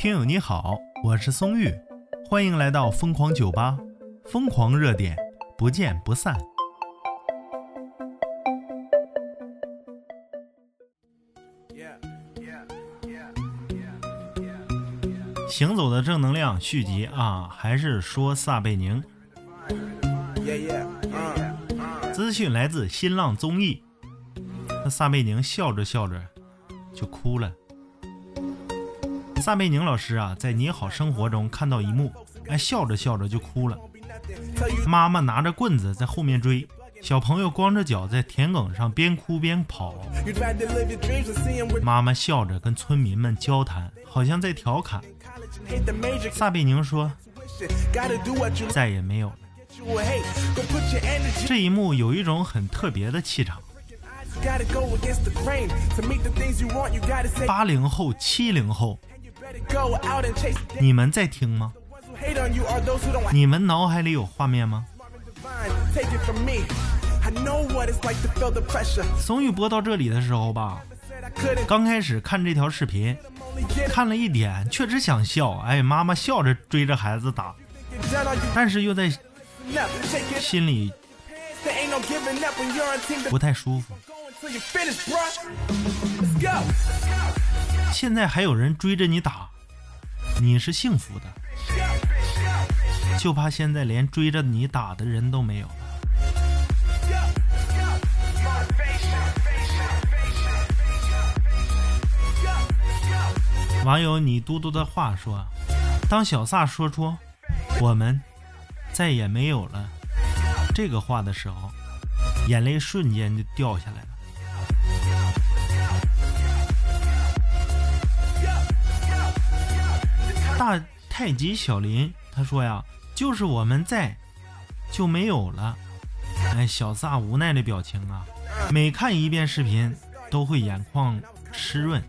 听友你好，我是松玉，欢迎来到疯狂酒吧，疯狂热点，不见不散。行走的正能量续集啊，还是说撒贝宁。资讯来自新浪综艺。那撒贝宁笑着笑着就哭了。撒贝宁老师啊，在《你好生活》中看到一幕，哎，笑着笑着就哭了。妈妈拿着棍子在后面追，小朋友光着脚在田埂上边哭边跑。妈妈笑着跟村民们交谈，好像在调侃。撒贝宁说：“再也没有了。”这一幕有一种很特别的气场。八零后、七零后，你们在听吗？你们脑海里有画面吗？松玉播到这里的时候吧，刚开始看这条视频，看了一点，确实想笑。哎，妈妈笑着追着孩子打，但是又在心里不太舒服。现在还有人追着你打，你是幸福的。就怕现在连追着你打的人都没有了。网友你嘟嘟的话说：“当小萨说出我们再也没有了这个话的时候，眼泪瞬间就掉下来了。”大太极小林他说呀，就是我们在就没有了。哎，小萨无奈的表情啊，每看一遍视频都会眼眶湿润。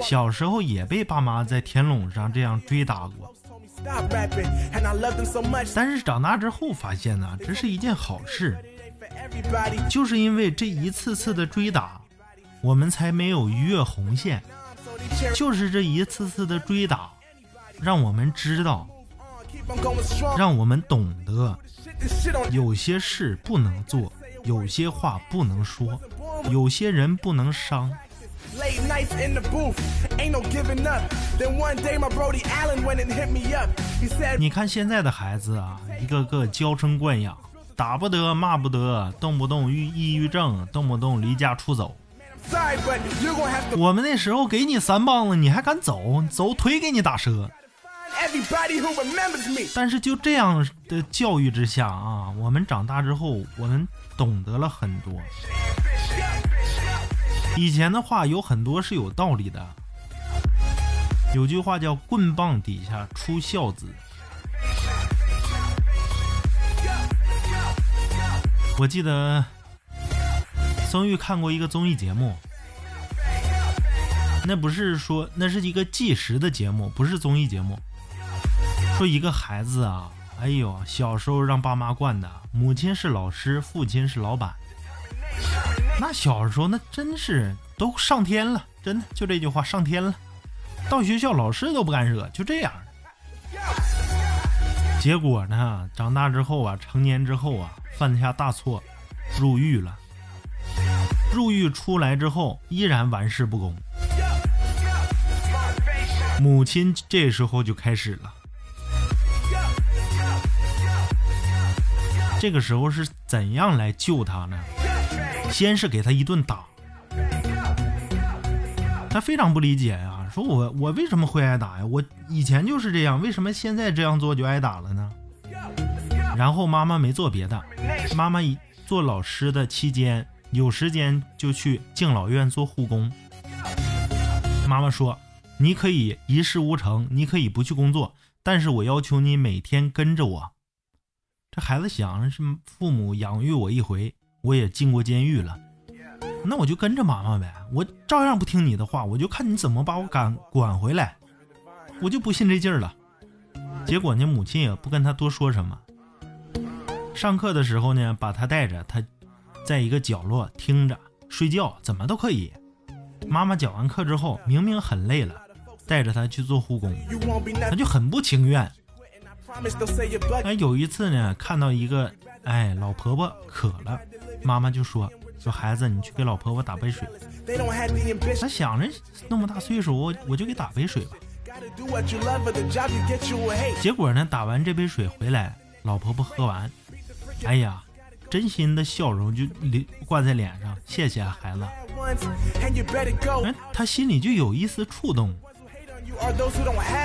小时候也被爸妈在田垄上这样追打过，但是长大之后发现呢，这是一件好事。就是因为这一次次的追打，我们才没有逾越红线。就是这一次次的追打。让我们知道，让我们懂得，有些事不能做，有些话不能说，有些人不能伤。你看现在的孩子啊，一个个娇生惯养，打不得，骂不得，动不动郁抑郁症，动不动离家出走。我们那时候给你三棒子，你还敢走？走腿给你打折。Everybody who remembers me 但是就这样的教育之下啊，我们长大之后，我们懂得了很多。以前的话有很多是有道理的，有句话叫“棍棒底下出孝子”。我记得曾玉看过一个综艺节目，那不是说那是一个计时的节目，不是综艺节目。说一个孩子啊，哎呦，小时候让爸妈惯的，母亲是老师，父亲是老板。那小时候那真是都上天了，真的就这句话上天了。到学校老师都不敢惹，就这样。结果呢，长大之后啊，成年之后啊，犯下大错，入狱了。入狱出来之后，依然玩世不恭。母亲这时候就开始了。这个时候是怎样来救他呢？先是给他一顿打，他非常不理解呀，说我我为什么会挨打呀？我以前就是这样，为什么现在这样做就挨打了呢？然后妈妈没做别的，妈妈做老师的期间有时间就去敬老院做护工。妈妈说：“你可以一事无成，你可以不去工作，但是我要求你每天跟着我。”这孩子想是父母养育我一回，我也进过监狱了，那我就跟着妈妈呗，我照样不听你的话，我就看你怎么把我赶管回来，我就不信这劲儿了。结果呢，母亲也不跟他多说什么。上课的时候呢，把他带着，他在一个角落听着睡觉，怎么都可以。妈妈讲完课之后，明明很累了，带着他去做护工，他就很不情愿。哎，有一次呢，看到一个哎老婆婆渴了，妈妈就说说孩子，你去给老婆婆打杯水。他想着那么大岁数，我我就给打杯水吧。结果呢，打完这杯水回来，老婆婆喝完，哎呀，真心的笑容就挂在脸上，谢谢孩子。哎，他心里就有一丝触动。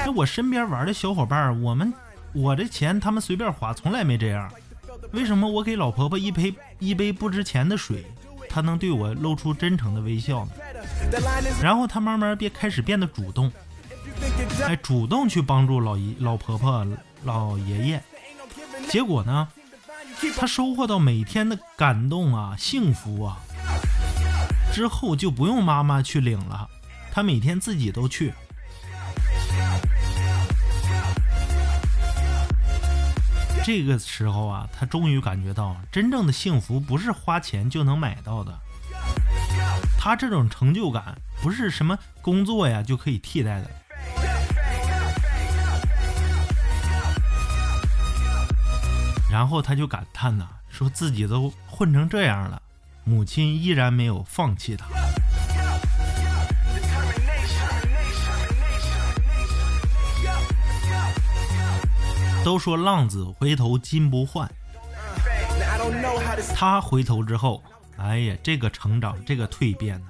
那我身边玩的小伙伴，我们。我的钱他们随便花，从来没这样。为什么我给老婆婆一杯一杯不值钱的水，她能对我露出真诚的微笑呢？然后她慢慢变开始变得主动，哎，主动去帮助老姨、老婆婆、老爷爷。结果呢，她收获到每天的感动啊、幸福啊。之后就不用妈妈去领了，她每天自己都去。这个时候啊，他终于感觉到真正的幸福不是花钱就能买到的。他这种成就感不是什么工作呀就可以替代的。然后他就感叹呐，说自己都混成这样了，母亲依然没有放弃他。都说浪子回头金不换，他回头之后，哎呀，这个成长，这个蜕变呢，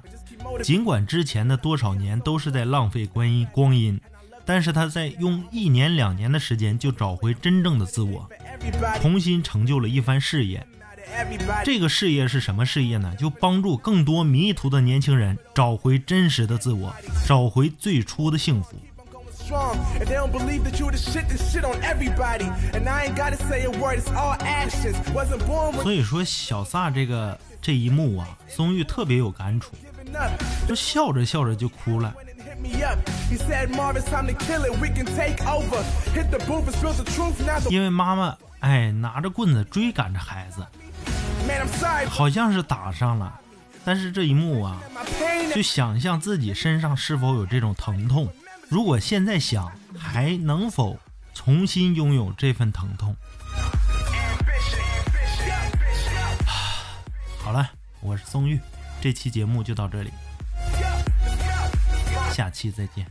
尽管之前的多少年都是在浪费光阴，光阴，但是他在用一年两年的时间就找回真正的自我，重新成就了一番事业。这个事业是什么事业呢？就帮助更多迷途的年轻人找回真实的自我，找回最初的幸福。所以说，小撒这个这一幕啊，松玉特别有感触，就笑着笑着就哭了。因为妈妈哎拿着棍子追赶着孩子，好像是打上了，但是这一幕啊，就想象自己身上是否有这种疼痛。如果现在想，还能否重新拥有这份疼痛？好了，我是宋玉，这期节目就到这里，下期再见。